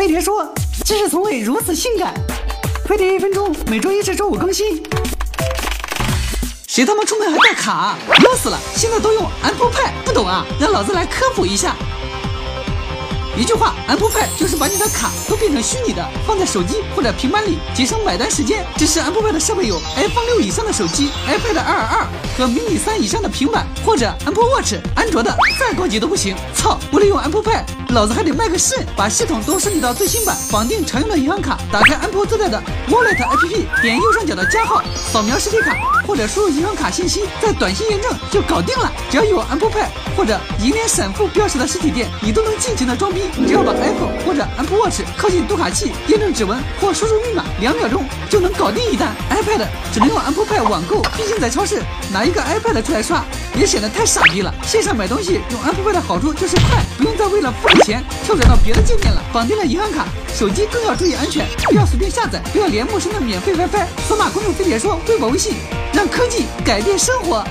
飞碟说，知识从未如此性感。飞碟一分钟，每周一至周五更新。谁他妈出门还带卡？啊？要死了！现在都用 Apple Pay，不懂啊？让老子来科普一下。一句话，Apple Pay 就是把你的卡都变成虚拟的，放在手机或者平板里，节省买单时间。支持 Apple Pay 的设备有 iPhone 六以上的手机、iPad 二二和 mini 三以上的平板，或者 Apple Watch。安卓的再高级都不行。操！为了用 Apple Pay，老子还得卖个肾。把系统都升级到最新版，绑定常用的银行卡，打开 Apple 自带的 Wallet APP，点右上角的加号，扫描实体卡或者输入银行卡信息，再短信验证就搞定了。只要有 Apple Pay 或者银联闪付标识的实体店，你都能尽情的装逼。只要把 iPhone 或者 Apple Watch 靠近读卡器，验证指纹或输入密码，两秒钟就能搞定一单。iPad 只能用 Apple Pay 网购，毕竟在超市拿一个 iPad 出来刷也显得太傻逼了。线上买东西用 Apple Pay 的好处就是快，不用再为了付钱跳转到别的界面了。绑定了银行卡，手机更要注意安全，不要随便下载，不要连陌生的免费 WiFi。扫码关注飞碟说微博微信，让科技改变生活。